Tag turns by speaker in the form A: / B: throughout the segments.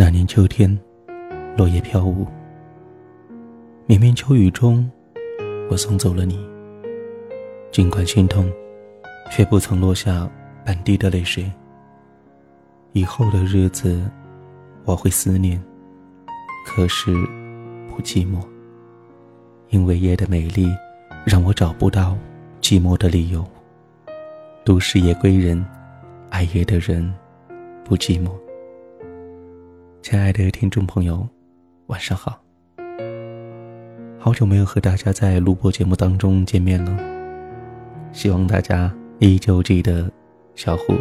A: 那年秋天，落叶飘舞，绵绵秋雨中，我送走了你。尽管心痛，却不曾落下半滴的泪水。以后的日子，我会思念，可是不寂寞，因为夜的美丽，让我找不到寂寞的理由。都市夜归人，爱夜的人，不寂寞。亲爱的听众朋友，晚上好。好久没有和大家在录播节目当中见面了，希望大家依旧记得小虎，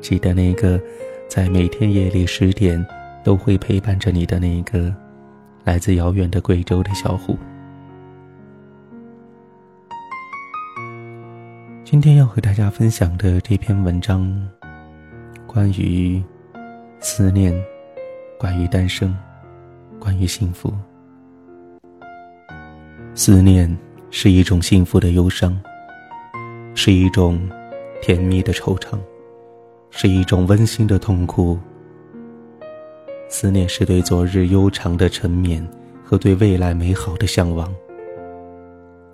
A: 记得那个在每天夜里十点都会陪伴着你的那个来自遥远的贵州的小虎。今天要和大家分享的这篇文章，关于思念。关于单身，关于幸福，思念是一种幸福的忧伤，是一种甜蜜的惆怅，是一种温馨的痛苦。思念是对昨日悠长的沉眠和对未来美好的向往。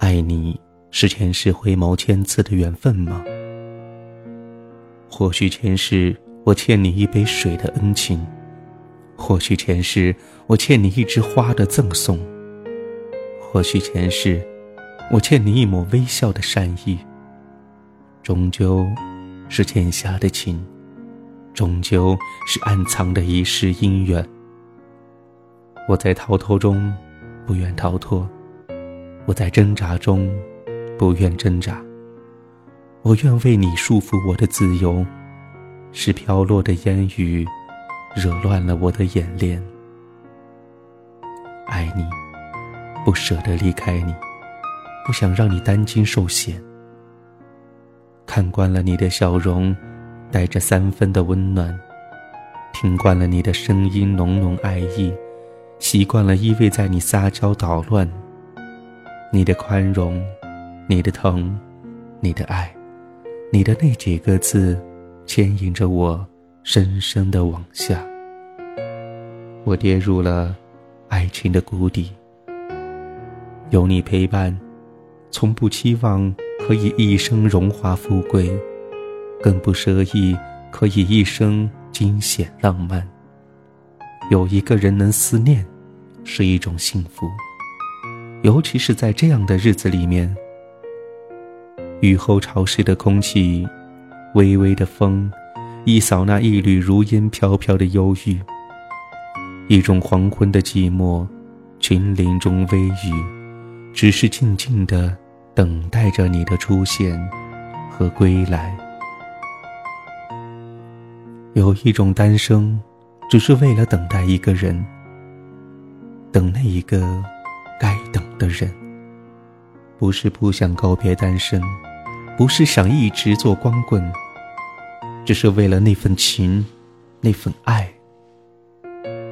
A: 爱你是前世回眸千次的缘分吗？或许前世我欠你一杯水的恩情。或许前世我欠你一枝花的赠送，或许前世我欠你一抹微笑的善意。终究是欠下的情，终究是暗藏的一世姻缘。我在逃脱中不愿逃脱，我在挣扎中不愿挣扎。我愿为你束缚我的自由，是飘落的烟雨。惹乱了我的眼帘，爱你，不舍得离开你，不想让你担惊受险。看惯了你的笑容，带着三分的温暖；听惯了你的声音浓浓爱意，习惯了依偎在你撒娇捣乱。你的宽容，你的疼，你的爱，你的那几个字，牵引着我。深深的往下，我跌入了爱情的谷底。有你陪伴，从不期望可以一生荣华富贵，更不奢意可以一生惊险浪漫。有一个人能思念，是一种幸福，尤其是在这样的日子里面，雨后潮湿的空气，微微的风。一扫那一缕如烟飘飘的忧郁，一种黄昏的寂寞，群林中微雨，只是静静的等待着你的出现和归来。有一种单身，只是为了等待一个人，等那一个该等的人。不是不想告别单身，不是想一直做光棍。只是为了那份情，那份爱，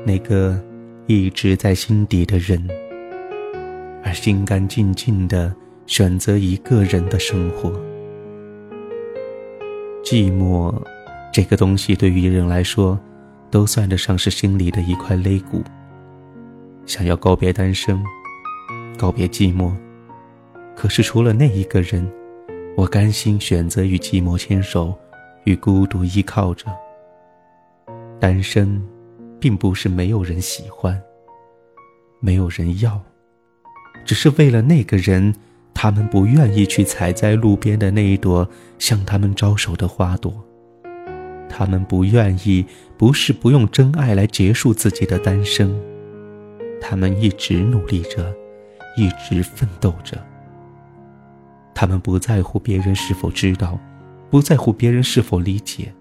A: 那个一直在心底的人，而心甘静静的选择一个人的生活。寂寞，这个东西对于人来说，都算得上是心里的一块肋骨。想要告别单身，告别寂寞，可是除了那一个人，我甘心选择与寂寞牵手。与孤独依靠着，单身，并不是没有人喜欢，没有人要，只是为了那个人，他们不愿意去采在路边的那一朵向他们招手的花朵。他们不愿意，不是不用真爱来结束自己的单身，他们一直努力着，一直奋斗着。他们不在乎别人是否知道。不在乎别人是否理解，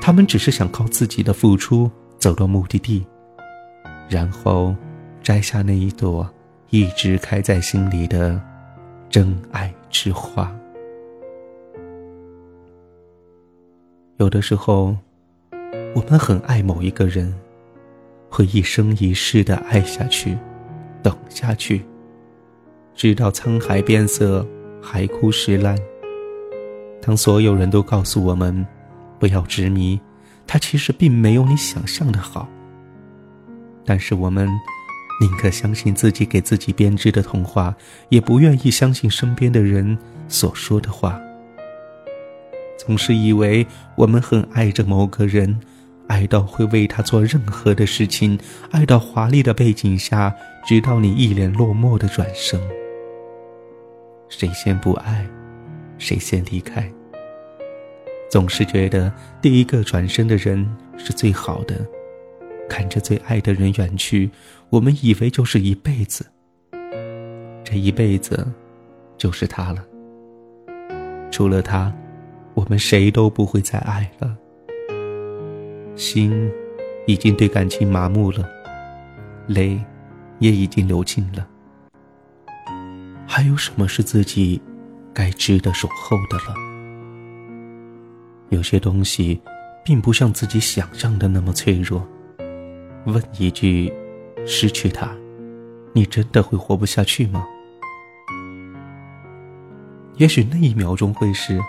A: 他们只是想靠自己的付出走到目的地，然后摘下那一朵一直开在心里的真爱之花。有的时候，我们很爱某一个人，会一生一世的爱下去，等下去，直到沧海变色，海枯石烂。当所有人都告诉我们，不要执迷，他其实并没有你想象的好，但是我们宁可相信自己给自己编织的童话，也不愿意相信身边的人所说的话。总是以为我们很爱着某个人，爱到会为他做任何的事情，爱到华丽的背景下，直到你一脸落寞的转身。谁先不爱，谁先离开。总是觉得第一个转身的人是最好的，看着最爱的人远去，我们以为就是一辈子。这一辈子，就是他了。除了他，我们谁都不会再爱了。心，已经对感情麻木了，泪，也已经流尽了。还有什么是自己该值得守候的了？有些东西，并不像自己想象的那么脆弱。问一句：失去它，你真的会活不下去吗？也许那一秒钟会是，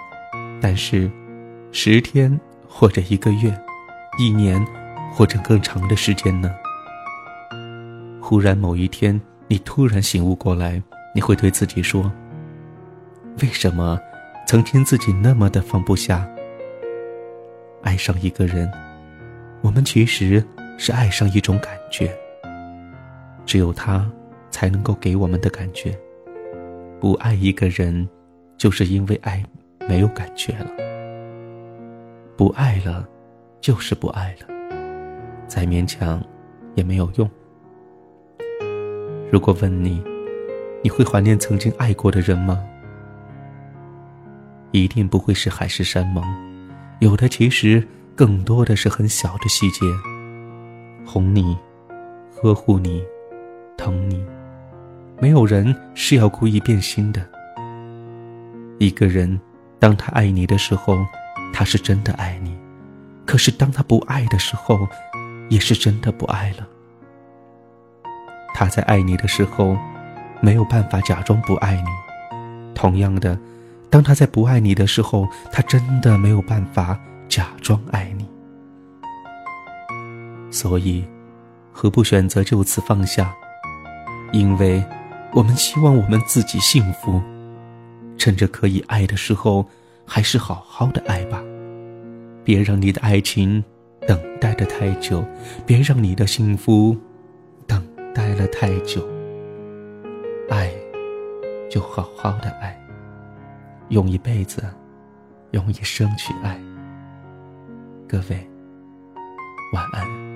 A: 但是，十天或者一个月，一年或者更长的时间呢？忽然某一天，你突然醒悟过来。你会对自己说：“为什么曾经自己那么的放不下？爱上一个人，我们其实是爱上一种感觉，只有他才能够给我们的感觉。不爱一个人，就是因为爱没有感觉了。不爱了，就是不爱了，再勉强也没有用。如果问你，你会怀念曾经爱过的人吗？一定不会是海誓山盟，有的其实更多的是很小的细节，哄你，呵护你，疼你。没有人是要故意变心的。一个人，当他爱你的时候，他是真的爱你；可是当他不爱的时候，也是真的不爱了。他在爱你的时候。没有办法假装不爱你，同样的，当他在不爱你的时候，他真的没有办法假装爱你。所以，何不选择就此放下？因为，我们希望我们自己幸福，趁着可以爱的时候，还是好好的爱吧。别让你的爱情等待的太久，别让你的幸福等待了太久。爱，就好好的爱，用一辈子，用一生去爱。各位，晚安。